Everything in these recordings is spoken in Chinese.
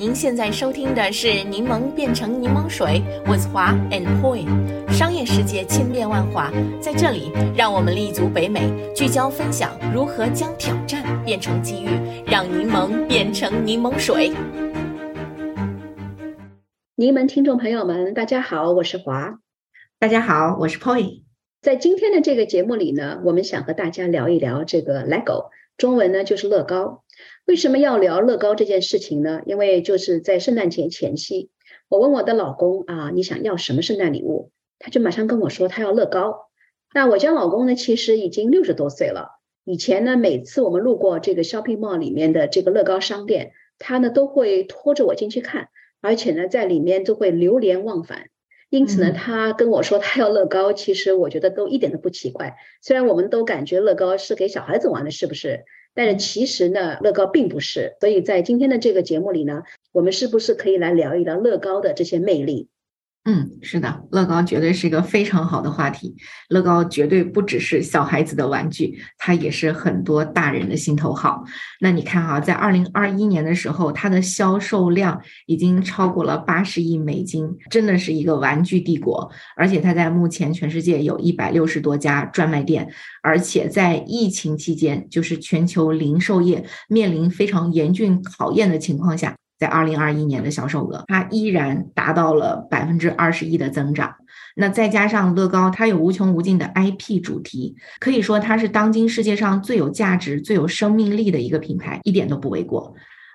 您现在收听的是《柠檬变成柠檬水》，with 华 and Poi。商业世界千变万化，在这里，让我们立足北美，聚焦分享如何将挑战变成机遇，让柠檬变成柠檬水。柠檬听众朋友们，大家好，我是华。大家好，我是 Poi。在今天的这个节目里呢，我们想和大家聊一聊这个 Lego，中文呢就是乐高。为什么要聊乐高这件事情呢？因为就是在圣诞节前夕，我问我的老公啊，你想要什么圣诞礼物？他就马上跟我说他要乐高。那我家老公呢，其实已经六十多岁了。以前呢，每次我们路过这个 shopping mall 里面的这个乐高商店，他呢都会拖着我进去看，而且呢在里面都会流连忘返。因此呢，他跟我说他要乐高，其实我觉得都一点都不奇怪。虽然我们都感觉乐高是给小孩子玩的，是不是？但是其实呢，乐高并不是。所以在今天的这个节目里呢，我们是不是可以来聊一聊乐高的这些魅力？嗯，是的，乐高绝对是一个非常好的话题。乐高绝对不只是小孩子的玩具，它也是很多大人的心头好。那你看哈，在二零二一年的时候，它的销售量已经超过了八十亿美金，真的是一个玩具帝国。而且它在目前全世界有一百六十多家专卖店，而且在疫情期间，就是全球零售业面临非常严峻考验的情况下。在二零二一年的销售额，它依然达到了百分之二十一的增长。那再加上乐高，它有无穷无尽的 IP 主题，可以说它是当今世界上最有价值、最有生命力的一个品牌，一点都不为过。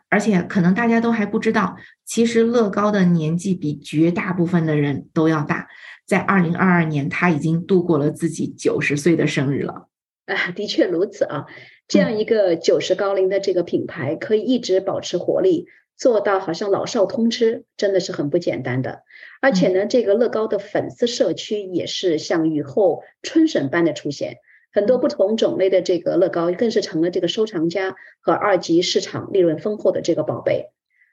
而且可能大家都还不知道，其实乐高的年纪比绝大部分的人都要大。在二零二二年，他已经度过了自己九十岁的生日了。啊，的确如此啊！这样一个九十高龄的这个品牌，可以一直保持活力。做到好像老少通吃，真的是很不简单的。而且呢，这个乐高的粉丝社区也是像雨后春笋般的出现，很多不同种类的这个乐高更是成了这个收藏家和二级市场利润丰厚的这个宝贝。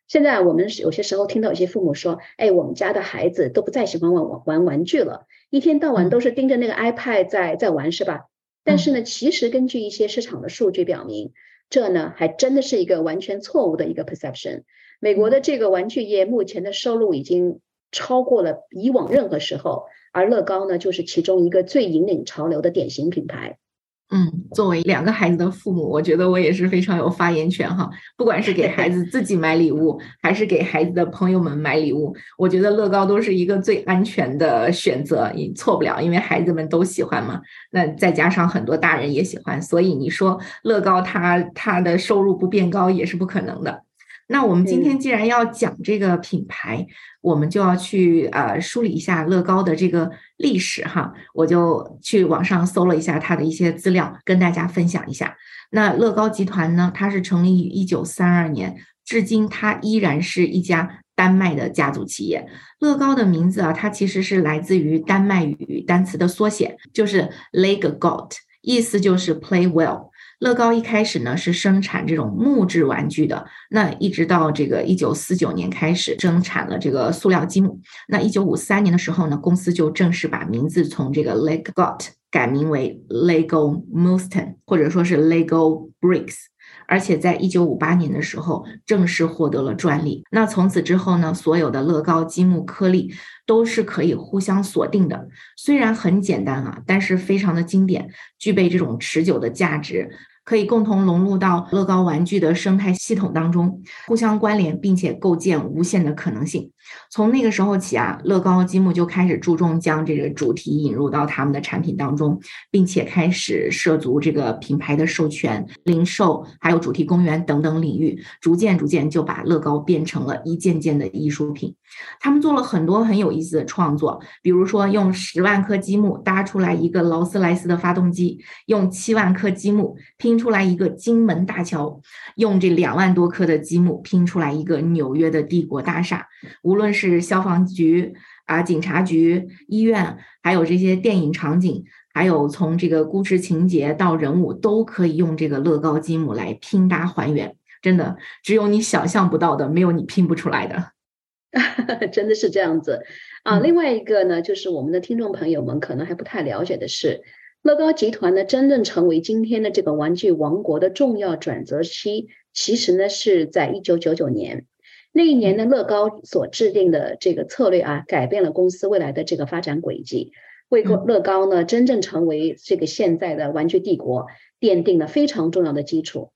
现在我们有些时候听到有些父母说：“哎，我们家的孩子都不再喜欢玩玩玩玩具了，一天到晚都是盯着那个 iPad 在在玩，是吧？”但是呢，其实根据一些市场的数据表明。这呢，还真的是一个完全错误的一个 perception。美国的这个玩具业目前的收入已经超过了以往任何时候，而乐高呢，就是其中一个最引领潮流的典型品牌。嗯，作为两个孩子的父母，我觉得我也是非常有发言权哈。不管是给孩子自己买礼物，还是给孩子的朋友们买礼物，我觉得乐高都是一个最安全的选择，你错不了，因为孩子们都喜欢嘛。那再加上很多大人也喜欢，所以你说乐高它它的收入不变高也是不可能的。那我们今天既然要讲这个品牌，我们就要去呃梳理一下乐高的这个历史哈。我就去网上搜了一下它的一些资料，跟大家分享一下。那乐高集团呢，它是成立于一九三二年，至今它依然是一家丹麦的家族企业。乐高的名字啊，它其实是来自于丹麦语单词的缩写，就是 Legogot，意思就是 Play Well。乐高一开始呢是生产这种木质玩具的，那一直到这个一九四九年开始生产了这个塑料积木。那一九五三年的时候呢，公司就正式把名字从这个 Legogot 改名为 Lego Molten，或者说是 Lego Bricks。而且在一九五八年的时候正式获得了专利。那从此之后呢，所有的乐高积木颗粒都是可以互相锁定的。虽然很简单啊，但是非常的经典，具备这种持久的价值。可以共同融入到乐高玩具的生态系统当中，互相关联，并且构建无限的可能性。从那个时候起啊，乐高积木就开始注重将这个主题引入到他们的产品当中，并且开始涉足这个品牌的授权、零售，还有主题公园等等领域，逐渐逐渐就把乐高变成了一件件的艺术品。他们做了很多很有意思的创作，比如说用十万颗积木搭出来一个劳斯莱斯的发动机，用七万颗积木拼出来一个金门大桥，用这两万多颗的积木拼出来一个纽约的帝国大厦。无论是消防局啊、警察局、医院，还有这些电影场景，还有从这个故事情节到人物，都可以用这个乐高积木来拼搭还原。真的，只有你想象不到的，没有你拼不出来的。真的是这样子啊！另外一个呢，就是我们的听众朋友们可能还不太了解的是，乐高集团呢真正成为今天的这个玩具王国的重要转折期，其实呢是在一九九九年。那一年呢，乐高所制定的这个策略啊，改变了公司未来的这个发展轨迹，为乐乐高呢真正成为这个现在的玩具帝国奠定了非常重要的基础。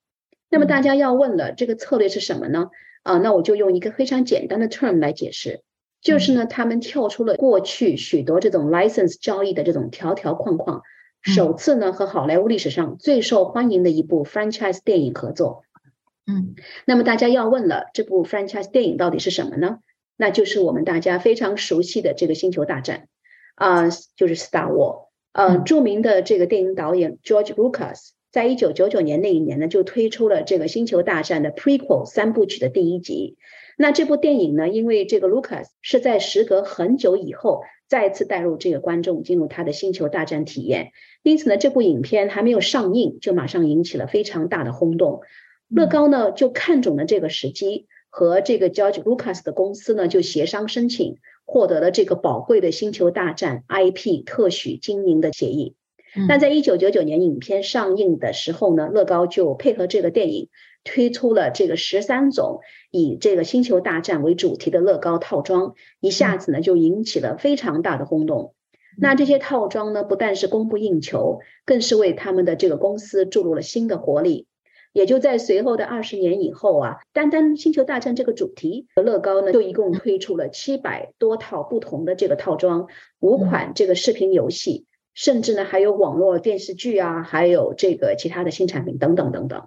那么大家要问了，这个策略是什么呢？啊，那我就用一个非常简单的 term 来解释，就是呢，他们跳出了过去许多这种 license 交易的这种条条框框，首次呢和好莱坞历史上最受欢迎的一部 franchise 电影合作。嗯，那么大家要问了，这部 franchise 电影到底是什么呢？那就是我们大家非常熟悉的这个星球大战啊，就是 Star War。呃，著名的这个电影导演 George Lucas 在一九九九年那一年呢，就推出了这个星球大战的 prequel 三部曲的第一集。那这部电影呢，因为这个 Lucas 是在时隔很久以后再次带入这个观众进入他的星球大战体验，因此呢，这部影片还没有上映，就马上引起了非常大的轰动。乐高呢就看准了这个时机，和这个 George Lucas 的公司呢就协商申请，获得了这个宝贵的星球大战 IP 特许经营的协议。那在一九九九年影片上映的时候呢，乐高就配合这个电影推出了这个十三种以这个星球大战为主题的乐高套装，一下子呢就引起了非常大的轰动。那这些套装呢不但是供不应求，更是为他们的这个公司注入了新的活力。也就在随后的二十年以后啊，单单星球大战这个主题，乐高呢就一共推出了七百多套不同的这个套装，五款这个视频游戏，甚至呢还有网络电视剧啊，还有这个其他的新产品等等等等。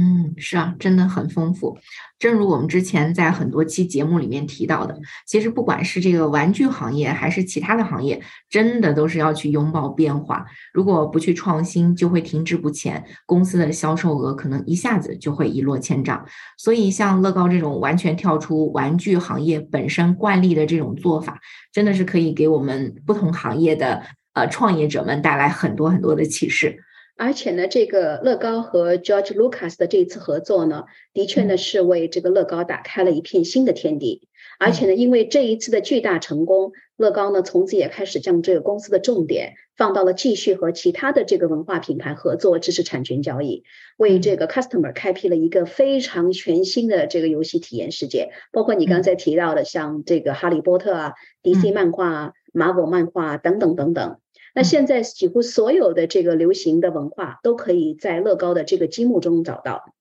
嗯，是啊，真的很丰富。正如我们之前在很多期节目里面提到的，其实不管是这个玩具行业还是其他的行业，真的都是要去拥抱变化。如果不去创新，就会停滞不前，公司的销售额可能一下子就会一落千丈。所以，像乐高这种完全跳出玩具行业本身惯例的这种做法，真的是可以给我们不同行业的呃创业者们带来很多很多的启示。而且呢，这个乐高和 George Lucas 的这一次合作呢，的确呢是为这个乐高打开了一片新的天地。而且呢，因为这一次的巨大成功，乐高呢从此也开始将这个公司的重点放到了继续和其他的这个文化品牌合作知识产权交易，为这个 customer 开辟了一个非常全新的这个游戏体验世界。包括你刚才提到的，像这个哈利波特啊、DC 漫画啊、Marvel 漫画啊等等等等。那现在几乎所有的这个流行的文化都可以在乐高的这个积木中找到。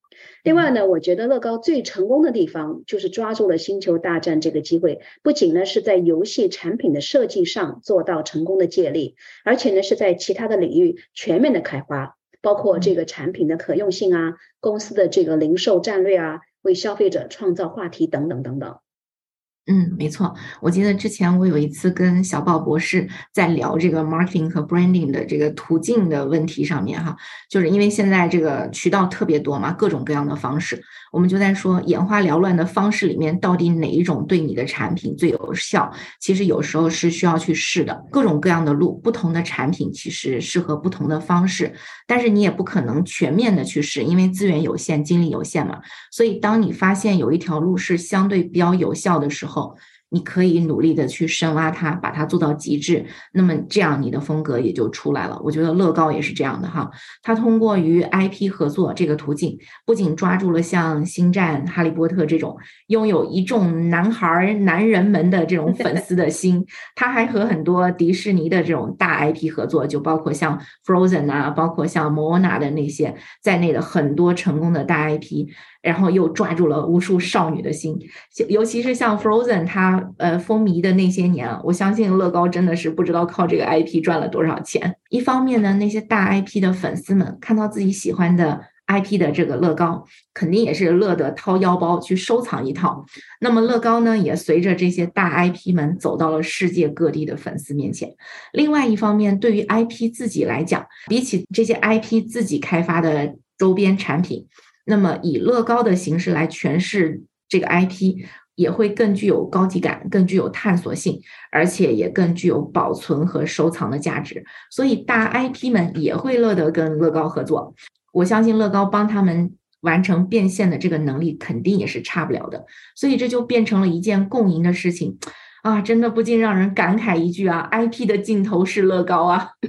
另外呢，我觉得乐高最成功的地方就是抓住了星球大战这个机会，不仅呢是在游戏产品的设计上做到成功的借力，而且呢是在其他的领域全面的开花，包括这个产品的可用性啊，公司的这个零售战略啊，为消费者创造话题等等等等。嗯，没错。我记得之前我有一次跟小宝博士在聊这个 marketing 和 branding 的这个途径的问题上面哈，就是因为现在这个渠道特别多嘛，各种各样的方式，我们就在说眼花缭乱的方式里面，到底哪一种对你的产品最有效？其实有时候是需要去试的，各种各样的路，不同的产品其实适合不同的方式，但是你也不可能全面的去试，因为资源有限，精力有限嘛。所以当你发现有一条路是相对比较有效的时候，后，你可以努力的去深挖它，把它做到极致，那么这样你的风格也就出来了。我觉得乐高也是这样的哈，它通过与 IP 合作这个途径，不仅抓住了像星战、哈利波特这种拥有一众男孩男人们的这种粉丝的心，它还和很多迪士尼的这种大 IP 合作，就包括像 Frozen 啊，包括像 Moana 的那些在内的很多成功的大 IP。然后又抓住了无数少女的心，尤其是像 Frozen，它呃风靡的那些年，我相信乐高真的是不知道靠这个 IP 赚了多少钱。一方面呢，那些大 IP 的粉丝们看到自己喜欢的 IP 的这个乐高，肯定也是乐得掏腰包去收藏一套。那么乐高呢，也随着这些大 IP 们走到了世界各地的粉丝面前。另外一方面，对于 IP 自己来讲，比起这些 IP 自己开发的周边产品。那么，以乐高的形式来诠释这个 IP，也会更具有高级感，更具有探索性，而且也更具有保存和收藏的价值。所以，大 IP 们也会乐得跟乐高合作。我相信乐高帮他们完成变现的这个能力，肯定也是差不了的。所以，这就变成了一件共赢的事情。啊，真的不禁让人感慨一句啊，IP 的尽头是乐高啊。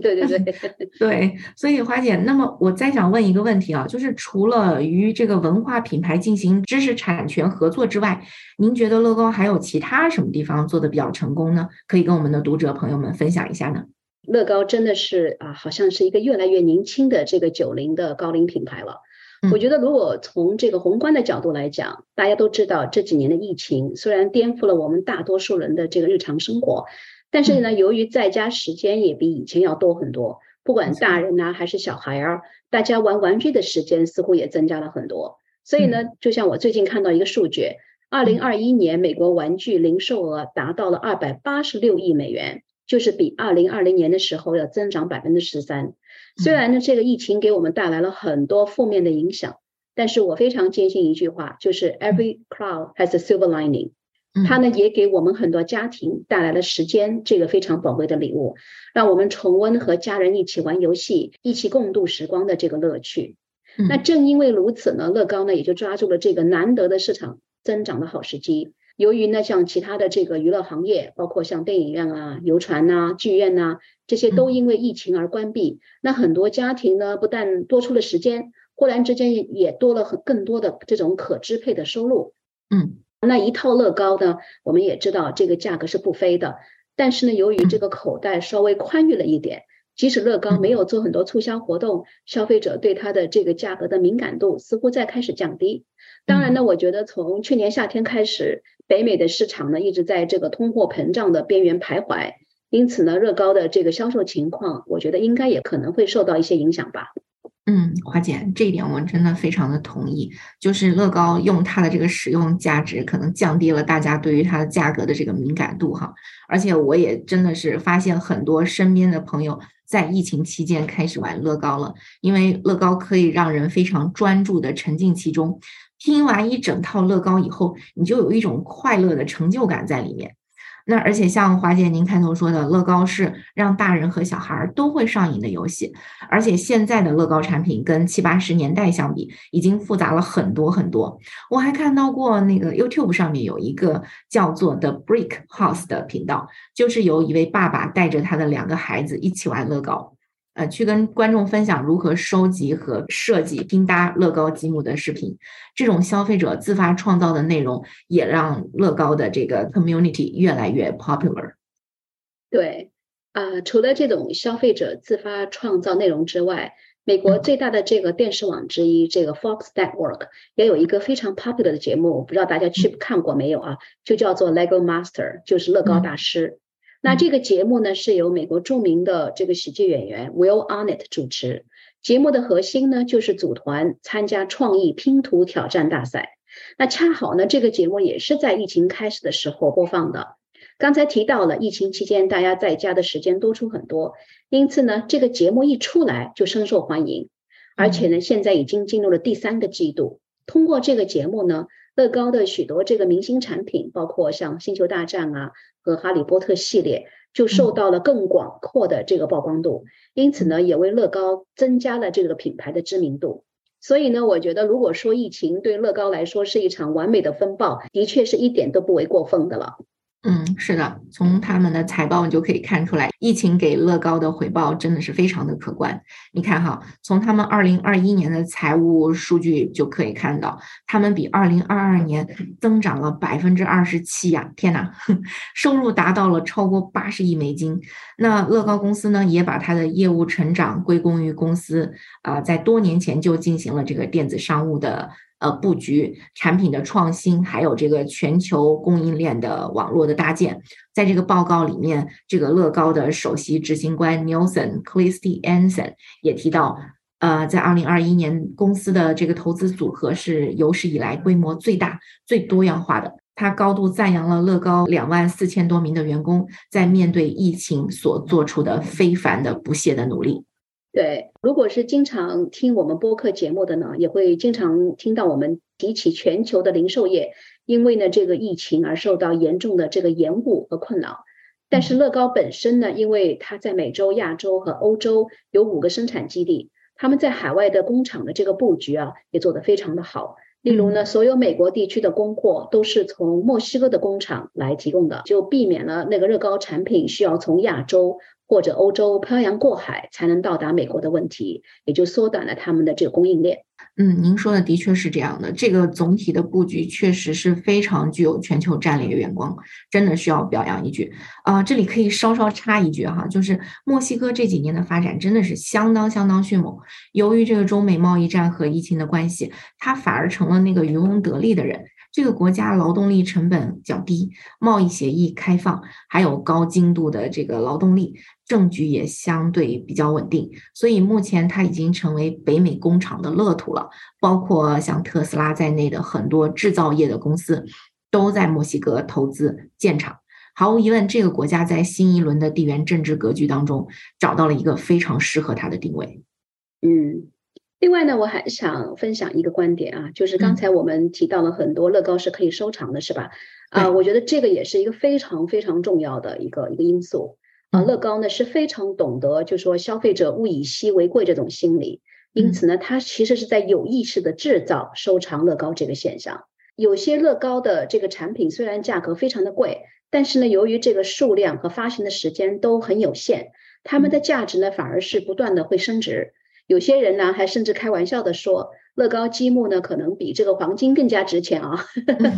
对对对 对，所以华姐，那么我再想问一个问题啊，就是除了与这个文化品牌进行知识产权合作之外，您觉得乐高还有其他什么地方做的比较成功呢？可以跟我们的读者朋友们分享一下呢？乐高真的是啊，好像是一个越来越年轻的这个九零的高龄品牌了。我觉得，如果从这个宏观的角度来讲，大家都知道这几年的疫情虽然颠覆了我们大多数人的这个日常生活，但是呢，由于在家时间也比以前要多很多，不管大人呐还是小孩儿，大家玩玩具的时间似乎也增加了很多。所以呢，就像我最近看到一个数据，二零二一年美国玩具零售额达到了二百八十六亿美元，就是比二零二零年的时候要增长百分之十三。虽然呢，这个疫情给我们带来了很多负面的影响，但是我非常坚信一句话，就是 Every cloud has a silver lining。它呢也给我们很多家庭带来了时间，这个非常宝贵的礼物，让我们重温和家人一起玩游戏、一起共度时光的这个乐趣。那正因为如此呢，乐高呢也就抓住了这个难得的市场增长的好时机。由于呢，像其他的这个娱乐行业，包括像电影院啊、游船呐、剧院呐，这些都因为疫情而关闭。那很多家庭呢，不但多出了时间，忽然之间也多了很更多的这种可支配的收入。嗯，那一套乐高呢，我们也知道这个价格是不菲的，但是呢，由于这个口袋稍微宽裕了一点，即使乐高没有做很多促销活动，消费者对它的这个价格的敏感度似乎在开始降低。当然呢，我觉得从去年夏天开始。北美的市场呢，一直在这个通货膨胀的边缘徘徊，因此呢，乐高的这个销售情况，我觉得应该也可能会受到一些影响吧。嗯，华姐，这一点我真的非常的同意，就是乐高用它的这个使用价值，可能降低了大家对于它的价格的这个敏感度哈。而且我也真的是发现很多身边的朋友在疫情期间开始玩乐高了，因为乐高可以让人非常专注的沉浸其中。拼完一整套乐高以后，你就有一种快乐的成就感在里面。那而且像华姐您开头说的，乐高是让大人和小孩都会上瘾的游戏。而且现在的乐高产品跟七八十年代相比，已经复杂了很多很多。我还看到过那个 YouTube 上面有一个叫做 The Brick House 的频道，就是由一位爸爸带着他的两个孩子一起玩乐高。呃，去跟观众分享如何收集和设计拼搭乐高积木的视频，这种消费者自发创造的内容也让乐高的这个 community 越来越 popular。对，啊，除了这种消费者自发创造内容之外，美国最大的这个电视网之一这个 Fox Network 也有一个非常 popular 的节目，不知道大家去看过没有啊？就叫做 Lego Master，就是乐高大师。那这个节目呢，是由美国著名的这个喜剧演员 Will Arnett 主持。节目的核心呢，就是组团参加创意拼图挑战大赛。那恰好呢，这个节目也是在疫情开始的时候播放的。刚才提到了，疫情期间大家在家的时间多出很多，因此呢，这个节目一出来就深受欢迎。而且呢，现在已经进入了第三个季度。通过这个节目呢，乐高的许多这个明星产品，包括像星球大战啊。和哈利波特系列就受到了更广阔的这个曝光度，因此呢，也为乐高增加了这个品牌的知名度。所以呢，我觉得如果说疫情对乐高来说是一场完美的风暴，的确是一点都不为过分的了。嗯，是的，从他们的财报你就可以看出来，疫情给乐高的回报真的是非常的可观。你看哈，从他们二零二一年的财务数据就可以看到，他们比二零二二年增长了百分之二十七呀！天哪，收入达到了超过八十亿美金。那乐高公司呢，也把它的业务成长归功于公司啊，在多年前就进行了这个电子商务的。呃，布局产品的创新，还有这个全球供应链的网络的搭建，在这个报告里面，这个乐高的首席执行官 Nelson Christiansen 也提到，呃，在二零二一年，公司的这个投资组合是有史以来规模最大、最多样化的。他高度赞扬了乐高两万四千多名的员工在面对疫情所做出的非凡的不懈的努力。对，如果是经常听我们播客节目的呢，也会经常听到我们提起全球的零售业，因为呢这个疫情而受到严重的这个延误和困扰。但是乐高本身呢，因为它在美洲、亚洲和欧洲有五个生产基地，他们在海外的工厂的这个布局啊，也做得非常的好。例如呢，所有美国地区的供货都是从墨西哥的工厂来提供的，就避免了那个乐高产品需要从亚洲或者欧洲漂洋过海才能到达美国的问题，也就缩短了他们的这个供应链。嗯，您说的的确是这样的，这个总体的布局确实是非常具有全球战略眼光，真的需要表扬一句啊！这里可以稍稍插一句哈，就是墨西哥这几年的发展真的是相当相当迅猛。由于这个中美贸易战和疫情的关系，它反而成了那个渔翁得利的人。这个国家劳动力成本较低，贸易协议开放，还有高精度的这个劳动力。政局也相对比较稳定，所以目前它已经成为北美工厂的乐土了。包括像特斯拉在内的很多制造业的公司都在墨西哥投资建厂。毫无疑问，这个国家在新一轮的地缘政治格局当中找到了一个非常适合它的定位。嗯，另外呢，我还想分享一个观点啊，就是刚才我们提到了很多乐高是可以收藏的，是吧？啊，我觉得这个也是一个非常非常重要的一个一个因素。啊，乐高呢是非常懂得，就说消费者物以稀为贵这种心理，因此呢，它其实是在有意识的制造收藏乐高这个现象。有些乐高的这个产品虽然价格非常的贵，但是呢，由于这个数量和发行的时间都很有限，它们的价值呢反而是不断的会升值。有些人呢还甚至开玩笑的说。乐高积木呢，可能比这个黄金更加值钱啊！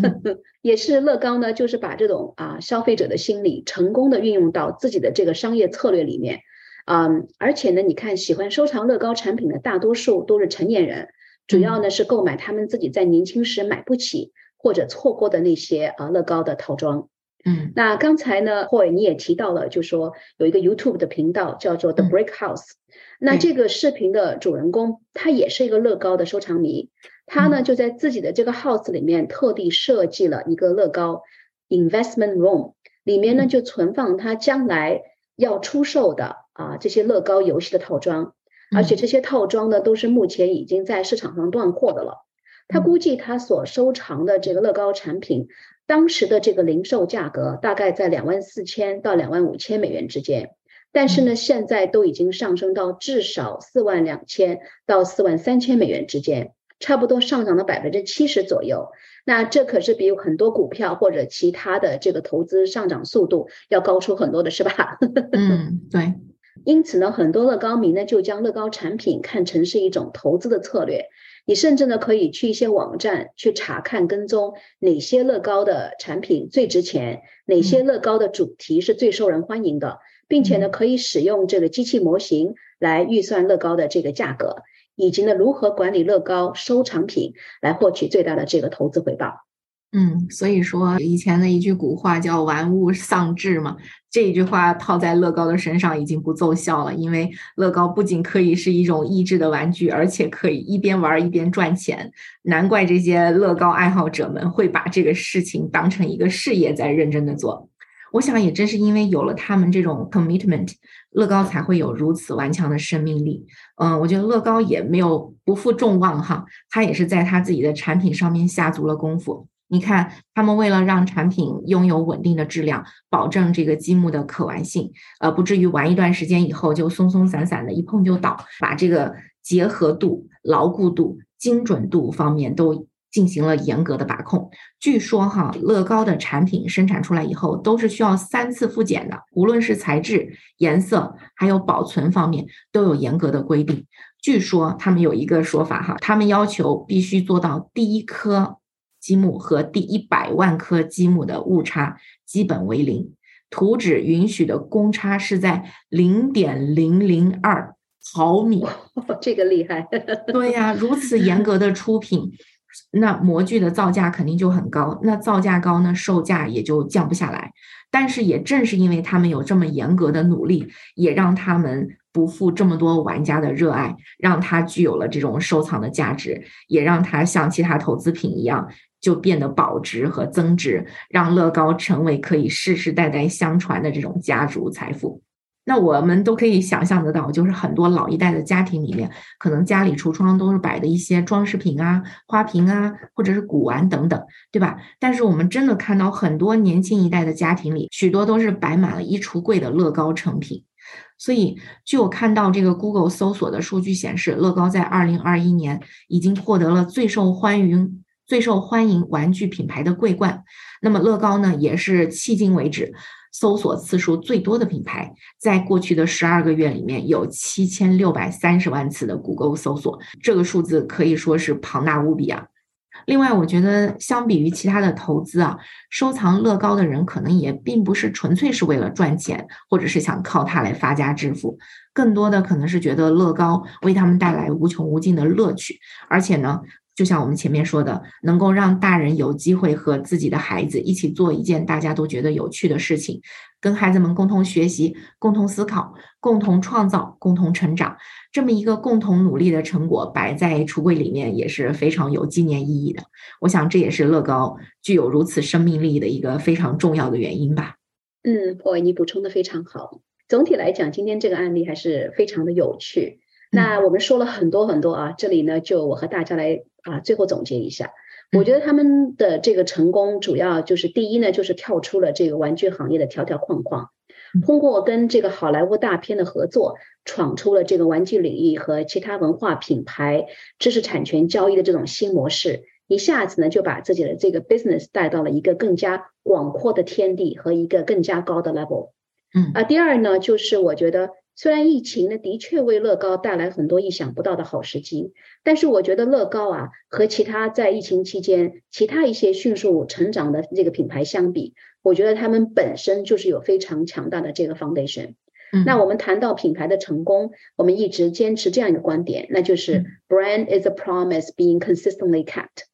也是乐高呢，就是把这种啊消费者的心理成功的运用到自己的这个商业策略里面，嗯，而且呢，你看喜欢收藏乐高产品的大多数都是成年人，主要呢是购买他们自己在年轻时买不起或者错过的那些啊乐高的套装。嗯，那刚才呢，霍尔你也提到了，就说有一个 YouTube 的频道叫做 The Break House，那这个视频的主人公他也是一个乐高的收藏迷，他呢就在自己的这个 house 里面特地设计了一个乐高 investment room，里面呢就存放他将来要出售的啊这些乐高游戏的套装，而且这些套装呢都是目前已经在市场上断货的了。他估计他所收藏的这个乐高产品。当时的这个零售价格大概在两万四千到两万五千美元之间，但是呢，现在都已经上升到至少四万两千到四万三千美元之间，差不多上涨了百分之七十左右。那这可是比很多股票或者其他的这个投资上涨速度要高出很多的，是吧？嗯，对。因此呢，很多乐高迷呢就将乐高产品看成是一种投资的策略。你甚至呢可以去一些网站去查看跟踪哪些乐高的产品最值钱，哪些乐高的主题是最受人欢迎的，并且呢可以使用这个机器模型来预算乐高的这个价格，以及呢如何管理乐高收藏品来获取最大的这个投资回报。嗯，所以说以前的一句古话叫“玩物丧志”嘛，这句话套在乐高的身上已经不奏效了。因为乐高不仅可以是一种益智的玩具，而且可以一边玩一边赚钱。难怪这些乐高爱好者们会把这个事情当成一个事业在认真的做。我想也正是因为有了他们这种 commitment，乐高才会有如此顽强的生命力。嗯，我觉得乐高也没有不负众望哈，他也是在他自己的产品上面下足了功夫。你看，他们为了让产品拥有稳定的质量，保证这个积木的可玩性，呃，不至于玩一段时间以后就松松散散的，一碰就倒，把这个结合度、牢固度、精准度方面都进行了严格的把控。据说哈，乐高的产品生产出来以后都是需要三次复检的，无论是材质、颜色，还有保存方面都有严格的规定。据说他们有一个说法哈，他们要求必须做到第一颗。积木和第一百万颗积木的误差基本为零，图纸允许的公差是在零点零零二毫米，这个厉害。对呀，如此严格的出品，那模具的造价肯定就很高，那造价高呢，售价也就降不下来。但是也正是因为他们有这么严格的努力，也让他们不负这么多玩家的热爱，让它具有了这种收藏的价值，也让它像其他投资品一样。就变得保值和增值，让乐高成为可以世世代代相传的这种家族财富。那我们都可以想象得到，就是很多老一代的家庭里面，可能家里橱窗都是摆的一些装饰品啊、花瓶啊，或者是古玩等等，对吧？但是我们真的看到很多年轻一代的家庭里，许多都是摆满了衣橱柜的乐高成品。所以，据我看到这个 Google 搜索的数据显示，乐高在二零二一年已经获得了最受欢迎。最受欢迎玩具品牌的桂冠。那么乐高呢，也是迄今为止搜索次数最多的品牌，在过去的十二个月里面有七千六百三十万次的谷歌搜索，这个数字可以说是庞大无比啊。另外，我觉得相比于其他的投资啊，收藏乐高的人可能也并不是纯粹是为了赚钱，或者是想靠它来发家致富，更多的可能是觉得乐高为他们带来无穷无尽的乐趣，而且呢。就像我们前面说的，能够让大人有机会和自己的孩子一起做一件大家都觉得有趣的事情，跟孩子们共同学习、共同思考、共同创造、共同成长，这么一个共同努力的成果摆在橱柜里面也是非常有纪念意义的。我想这也是乐高具有如此生命力的一个非常重要的原因吧。嗯，，boy，，你补充的非常好。总体来讲，今天这个案例还是非常的有趣。那我们说了很多很多啊，这里呢，就我和大家来啊，最后总结一下。我觉得他们的这个成功，主要就是第一呢，就是跳出了这个玩具行业的条条框框，通过跟这个好莱坞大片的合作，闯出了这个玩具领域和其他文化品牌知识产权交易的这种新模式，一下子呢就把自己的这个 business 带到了一个更加广阔的天地和一个更加高的 level。嗯啊，第二呢，就是我觉得。虽然疫情呢的确为乐高带来很多意想不到的好时机，但是我觉得乐高啊和其他在疫情期间其他一些迅速成长的这个品牌相比，我觉得他们本身就是有非常强大的这个 foundation。那我们谈到品牌的成功，我们一直坚持这样一个观点，那就是 brand is a promise being consistently kept。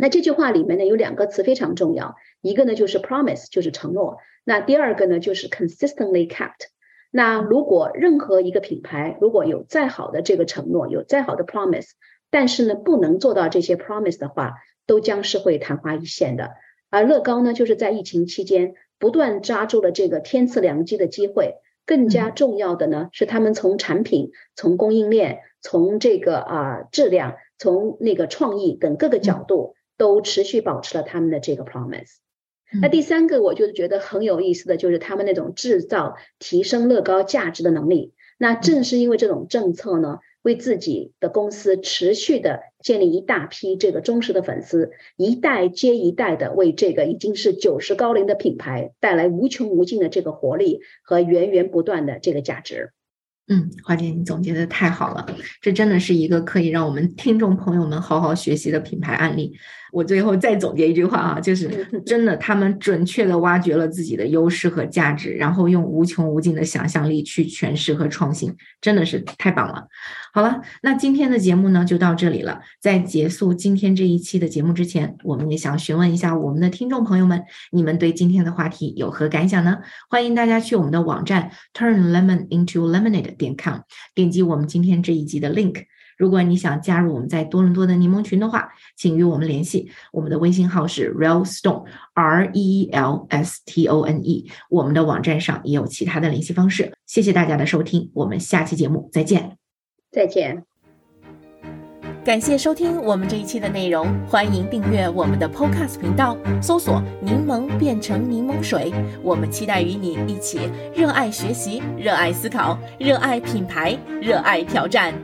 那这句话里面呢有两个词非常重要，一个呢就是 promise，就是承诺；那第二个呢就是 consistently kept。那如果任何一个品牌如果有再好的这个承诺，有再好的 promise，但是呢不能做到这些 promise 的话，都将是会昙花一现的。而乐高呢，就是在疫情期间不断抓住了这个天赐良机的机会。更加重要的呢，是他们从产品、从供应链、从这个啊质量、从那个创意等各个角度，都持续保持了他们的这个 promise。那第三个，我就是觉得很有意思的就是他们那种制造、提升乐高价值的能力。那正是因为这种政策呢，为自己的公司持续的建立一大批这个忠实的粉丝，一代接一代的为这个已经是九十高龄的品牌带来无穷无尽的这个活力和源源不断的这个价值。嗯，华姐，你总结的太好了，这真的是一个可以让我们听众朋友们好好学习的品牌案例。我最后再总结一句话啊，就是 真的，他们准确的挖掘了自己的优势和价值，然后用无穷无尽的想象力去诠释和创新，真的是太棒了。好了，那今天的节目呢就到这里了。在结束今天这一期的节目之前，我们也想询问一下我们的听众朋友们，你们对今天的话题有何感想呢？欢迎大家去我们的网站 turn lemon into lemonade 点 com，点击我们今天这一集的 link。如果你想加入我们在多伦多的柠檬群的话，请与我们联系。我们的微信号是 real stone r e l s t o n e。我们的网站上也有其他的联系方式。谢谢大家的收听，我们下期节目再见。再见。感谢收听我们这一期的内容，欢迎订阅我们的 Podcast 频道，搜索“柠檬变成柠檬水”。我们期待与你一起热爱学习，热爱思考，热爱品牌，热爱挑战。